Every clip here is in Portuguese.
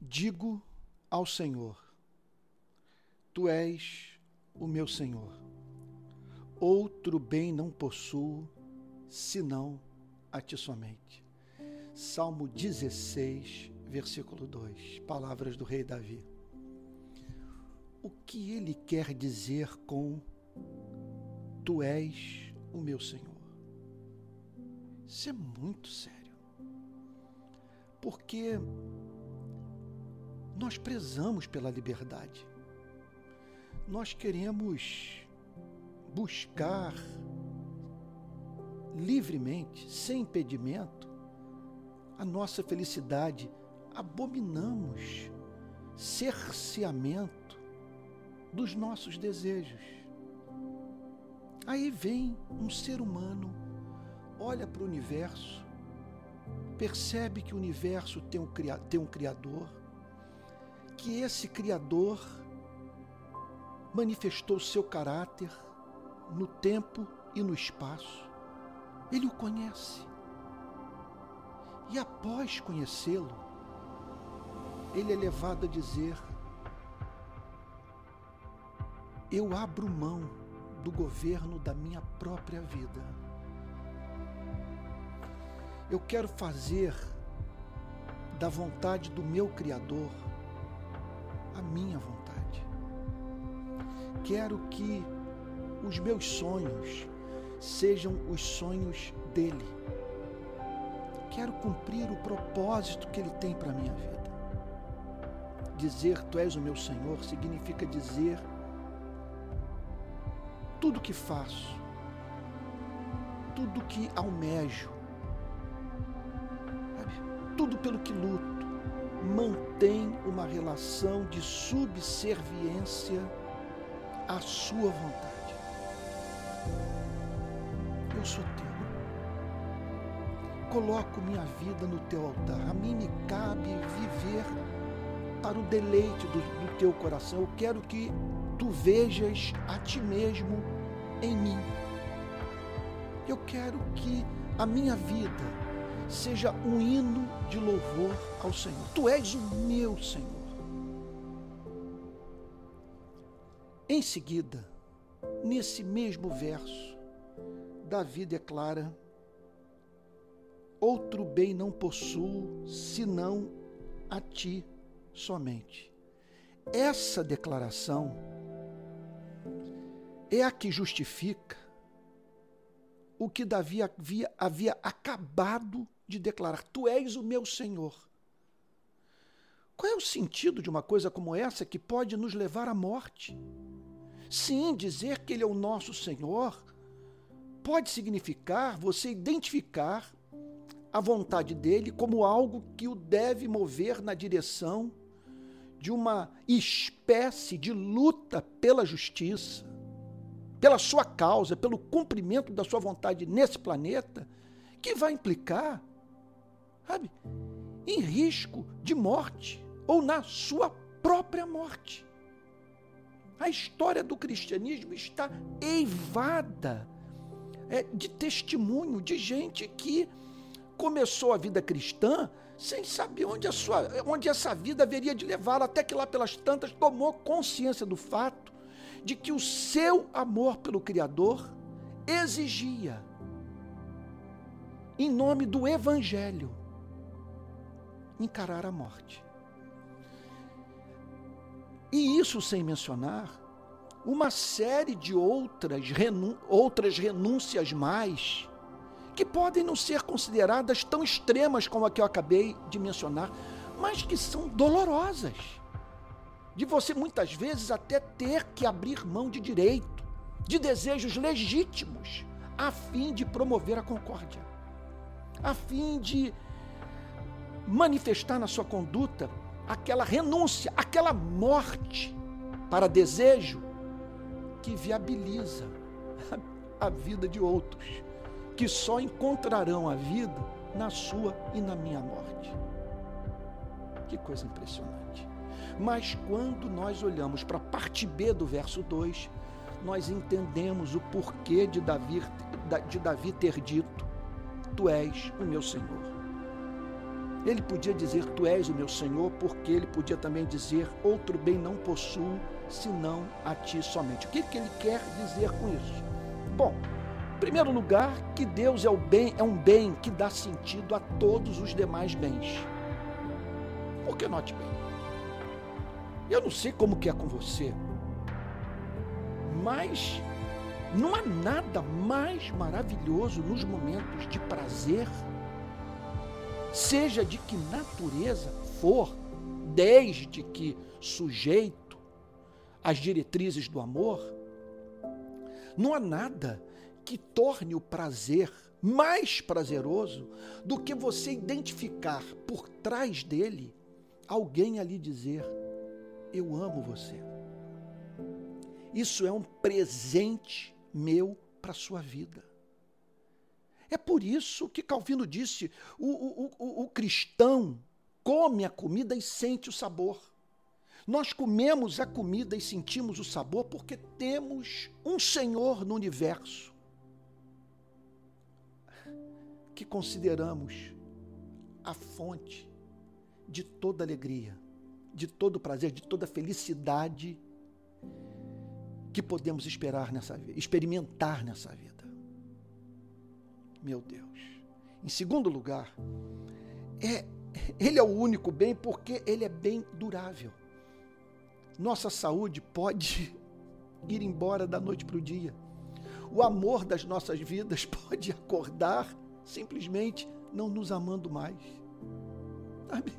Digo ao Senhor: Tu és o meu Senhor. Outro bem não possuo senão a ti somente. Salmo 16, versículo 2. Palavras do rei Davi. O que ele quer dizer com Tu és o meu Senhor? Isso é muito sério. Porque nós prezamos pela liberdade. Nós queremos buscar livremente, sem impedimento, a nossa felicidade. Abominamos cerceamento dos nossos desejos. Aí vem um ser humano, olha para o universo, percebe que o universo tem um, tem um Criador, que esse Criador manifestou seu caráter no tempo e no espaço. Ele o conhece. E após conhecê-lo, ele é levado a dizer: Eu abro mão do governo da minha própria vida. Eu quero fazer da vontade do meu Criador a minha vontade. Quero que os meus sonhos sejam os sonhos dele. Quero cumprir o propósito que ele tem para a minha vida. Dizer tu és o meu Senhor significa dizer tudo que faço, tudo que almejo, tudo pelo que luto, mantém uma relação de subserviência à sua vontade. Eu sou teu. Coloco minha vida no teu altar. A mim me cabe viver para o deleite do, do teu coração. Eu quero que tu vejas a ti mesmo em mim. Eu quero que a minha vida seja um hino de louvor ao Senhor. Tu és o meu Senhor. Em seguida, nesse mesmo verso, Davi declara: Outro bem não possuo senão a ti somente. Essa declaração é a que justifica o que Davi havia, havia acabado de declarar: Tu és o meu Senhor. Qual é o sentido de uma coisa como essa que pode nos levar à morte? Sim, dizer que Ele é o nosso Senhor pode significar você identificar a vontade dele como algo que o deve mover na direção de uma espécie de luta pela justiça, pela sua causa, pelo cumprimento da sua vontade nesse planeta, que vai implicar sabe, em risco de morte ou na sua própria morte. A história do cristianismo está eivada é, de testemunho de gente que começou a vida cristã sem saber onde, a sua, onde essa vida haveria de levá-la, até que lá pelas tantas tomou consciência do fato de que o seu amor pelo Criador exigia, em nome do Evangelho, encarar a morte. E isso sem mencionar uma série de outras, outras renúncias mais que podem não ser consideradas tão extremas como a que eu acabei de mencionar, mas que são dolorosas. De você muitas vezes até ter que abrir mão de direito, de desejos legítimos, a fim de promover a concórdia, a fim de manifestar na sua conduta aquela renúncia, aquela morte para desejo que viabiliza a vida de outros, que só encontrarão a vida na sua e na minha morte. Que coisa impressionante. Mas quando nós olhamos para a parte B do verso 2, nós entendemos o porquê de Davi, de Davi ter dito: Tu és o meu Senhor. Ele podia dizer: Tu és o meu Senhor, porque ele podia também dizer: Outro bem não possuo, senão a ti somente. O que, que ele quer dizer com isso? Bom, em primeiro lugar, que Deus é o bem, é um bem que dá sentido a todos os demais bens. Por que note bem? Eu não sei como que é com você, mas não há nada mais maravilhoso nos momentos de prazer, seja de que natureza for, desde que sujeito às diretrizes do amor, não há nada que torne o prazer mais prazeroso do que você identificar por trás dele alguém ali dizer: Eu amo você. Isso é um presente meu para a sua vida. É por isso que Calvino disse: o, o, o, o cristão come a comida e sente o sabor. Nós comemos a comida e sentimos o sabor porque temos um Senhor no universo que consideramos a fonte de toda alegria, de todo prazer, de toda felicidade que podemos esperar nessa vida, experimentar nessa vida. Meu Deus. Em segundo lugar, é ele é o único bem porque ele é bem durável. Nossa saúde pode ir embora da noite para o dia. O amor das nossas vidas pode acordar simplesmente não nos amando mais. Sabe?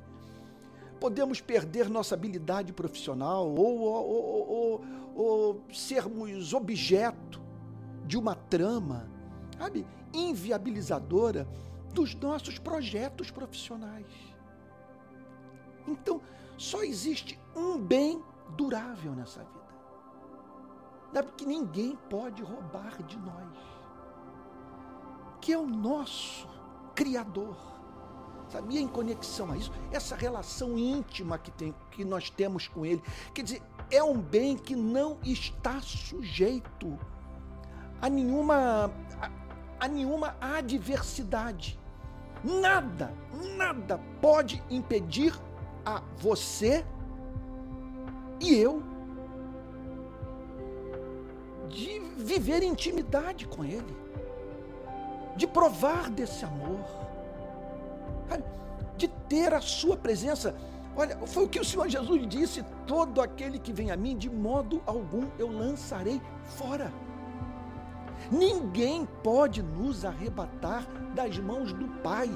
Podemos perder nossa habilidade profissional ou, ou, ou, ou sermos objeto de uma trama, sabe, inviabilizadora dos nossos projetos profissionais. Então, só existe um bem durável nessa vida. Sabe que ninguém pode roubar de nós que é o nosso Criador. Sabia em conexão a isso? Essa relação íntima que, tem, que nós temos com Ele. Quer dizer, é um bem que não está sujeito a nenhuma, a, nenhuma adversidade. Nada, nada pode impedir a você e eu de viver intimidade com Ele de provar desse amor, de ter a sua presença. Olha, foi o que o Senhor Jesus disse: todo aquele que vem a mim, de modo algum eu lançarei fora. Ninguém pode nos arrebatar das mãos do Pai.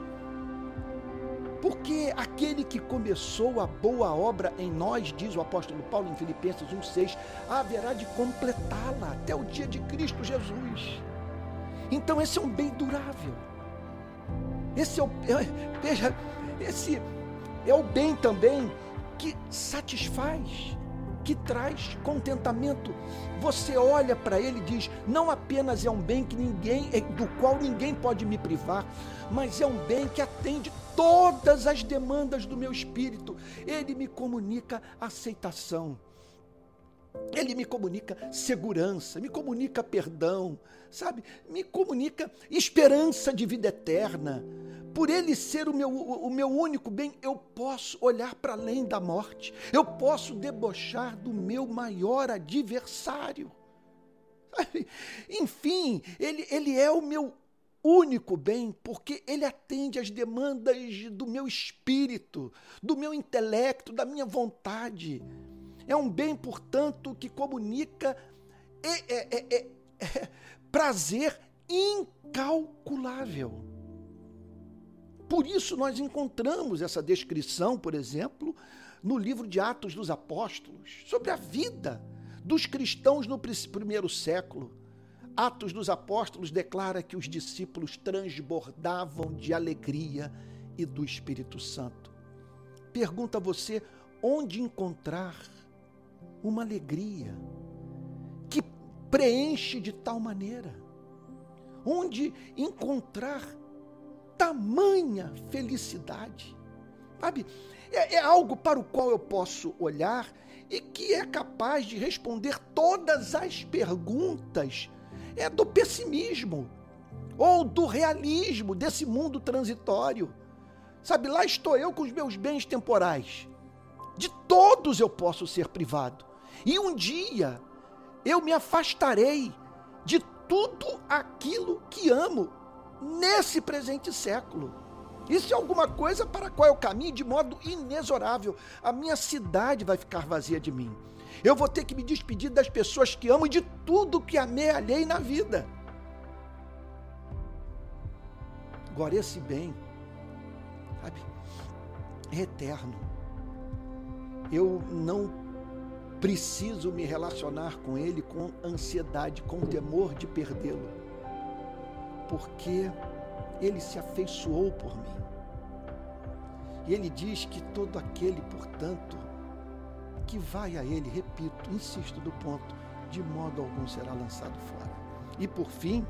Porque aquele que começou a boa obra em nós, diz o apóstolo Paulo em Filipenses 1,6, haverá de completá-la até o dia de Cristo Jesus. Então esse é um bem durável. Esse é o é, veja, esse é o bem também que satisfaz, que traz contentamento. Você olha para ele e diz: não apenas é um bem que ninguém, é, do qual ninguém pode me privar, mas é um bem que atende todas as demandas do meu espírito. Ele me comunica aceitação. Ele me comunica segurança, me comunica perdão, sabe? Me comunica esperança de vida eterna. Por ele ser o meu, o meu único bem, eu posso olhar para além da morte, eu posso debochar do meu maior adversário. Enfim, ele, ele é o meu único bem, porque ele atende às demandas do meu espírito, do meu intelecto, da minha vontade. É um bem, portanto, que comunica é, é, é, prazer incalculável. Por isso nós encontramos essa descrição, por exemplo, no livro de Atos dos Apóstolos, sobre a vida dos cristãos no primeiro século. Atos dos Apóstolos declara que os discípulos transbordavam de alegria e do Espírito Santo. Pergunta a você onde encontrar uma alegria que preenche de tal maneira, onde encontrar tamanha felicidade. Sabe? É, é, algo para o qual eu posso olhar e que é capaz de responder todas as perguntas é do pessimismo ou do realismo desse mundo transitório. Sabe, lá estou eu com os meus bens temporais. De todos eu posso ser privado. E um dia eu me afastarei de tudo aquilo que amo nesse presente século. Isso é alguma coisa para a qual eu caminho de modo inexorável. A minha cidade vai ficar vazia de mim. Eu vou ter que me despedir das pessoas que amo e de tudo que amealhei na vida. Agora, esse bem sabe? É eterno. Eu não preciso me relacionar com ele com ansiedade, com temor de perdê-lo, porque ele se afeiçoou por mim. E ele diz que todo aquele, portanto, que vai a ele, repito, insisto do ponto, de modo algum será lançado fora. E por fim,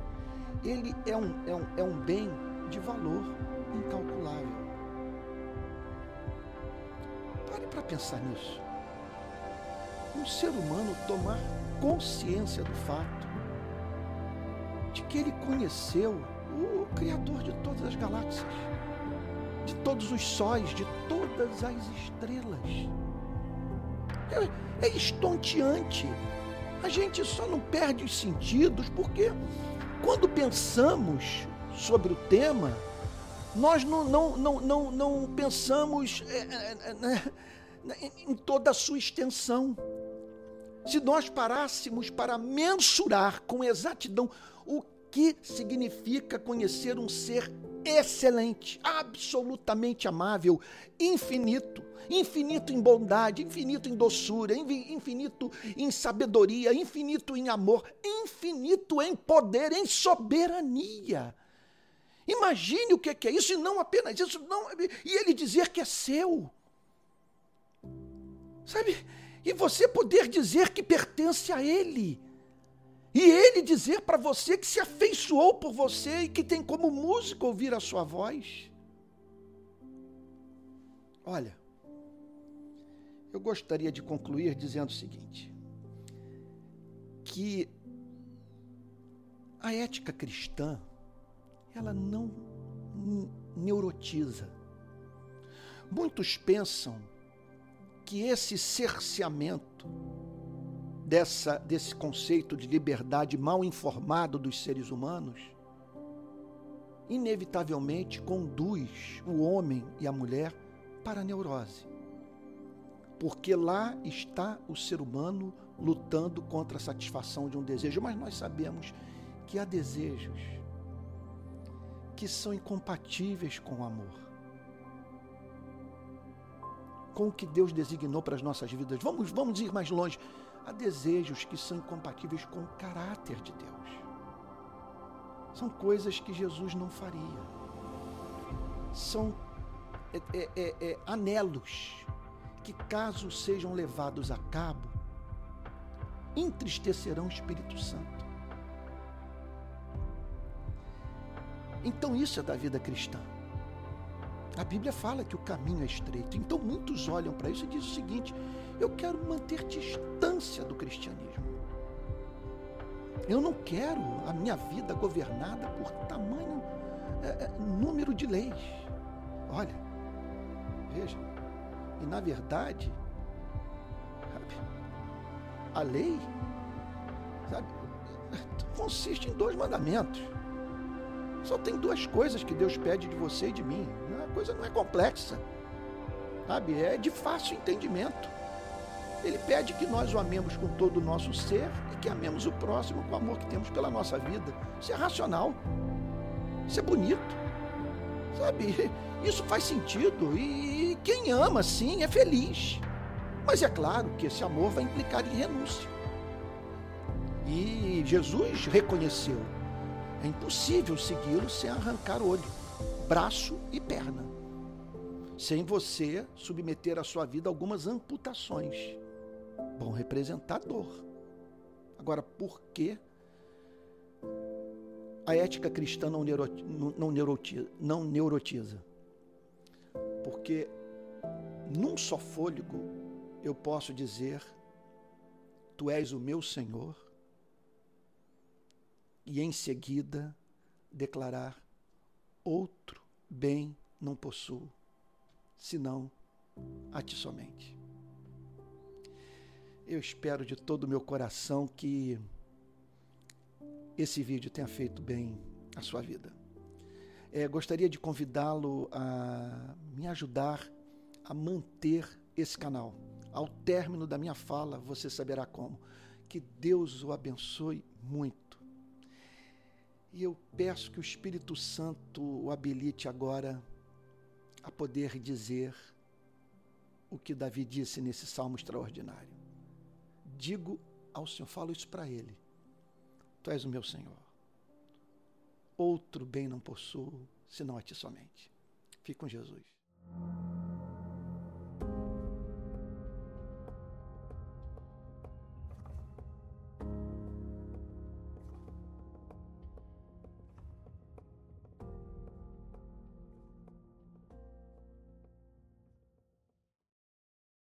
ele é um, é um, é um bem de valor incalculável. Pare para pensar nisso. Um ser humano tomar consciência do fato que ele conheceu o Criador de todas as galáxias, de todos os sóis, de todas as estrelas. É, é estonteante. A gente só não perde os sentidos porque quando pensamos sobre o tema, nós não, não, não, não, não pensamos é, é, é né, em toda a sua extensão. Se nós parássemos para mensurar com exatidão o que significa conhecer um ser excelente, absolutamente amável, infinito, infinito em bondade, infinito em doçura, infinito em sabedoria, infinito em amor, infinito em poder, em soberania. Imagine o que é isso, e não apenas isso, não, e ele dizer que é seu. Sabe? E você poder dizer que pertence a ele. E ele dizer para você que se afeiçoou por você e que tem como músico ouvir a sua voz. Olha, eu gostaria de concluir dizendo o seguinte: que a ética cristã ela não neurotiza. Muitos pensam que esse cerceamento dessa, desse conceito de liberdade mal informado dos seres humanos, inevitavelmente conduz o homem e a mulher para a neurose. Porque lá está o ser humano lutando contra a satisfação de um desejo, mas nós sabemos que há desejos que são incompatíveis com o amor. Com o que Deus designou para as nossas vidas. Vamos, vamos ir mais longe. Há desejos que são incompatíveis com o caráter de Deus. São coisas que Jesus não faria. São é, é, é, é anelos que, caso sejam levados a cabo, entristecerão o Espírito Santo. Então isso é da vida cristã. A Bíblia fala que o caminho é estreito. Então muitos olham para isso e dizem o seguinte: eu quero manter distância do cristianismo. Eu não quero a minha vida governada por tamanho é, é número de leis. Olha, veja, e na verdade, sabe, a lei sabe, consiste em dois mandamentos. Só tem duas coisas que Deus pede de você e de mim. A coisa não é complexa. Sabe? É de fácil entendimento. Ele pede que nós o amemos com todo o nosso ser e que amemos o próximo com o amor que temos pela nossa vida. Isso é racional. Isso é bonito. Sabe? Isso faz sentido. E quem ama, sim, é feliz. Mas é claro que esse amor vai implicar em renúncia. E Jesus reconheceu é impossível segui-lo sem arrancar olho, braço e perna, sem você submeter a sua vida a algumas amputações. Vão representar dor. Agora, por que a ética cristã não, não, neurotiza, não neurotiza? Porque num só fôlego eu posso dizer: Tu és o meu Senhor e em seguida declarar: outro bem não possuo senão a ti somente. Eu espero de todo o meu coração que esse vídeo tenha feito bem a sua vida. É, gostaria de convidá-lo a me ajudar a manter esse canal. Ao término da minha fala, você saberá como. Que Deus o abençoe muito. E eu peço que o Espírito Santo o habilite agora a poder dizer o que Davi disse nesse salmo extraordinário. Digo ao Senhor, falo isso para ele. Tu és o meu Senhor. Outro bem não possuo, senão a ti somente. Fique com Jesus.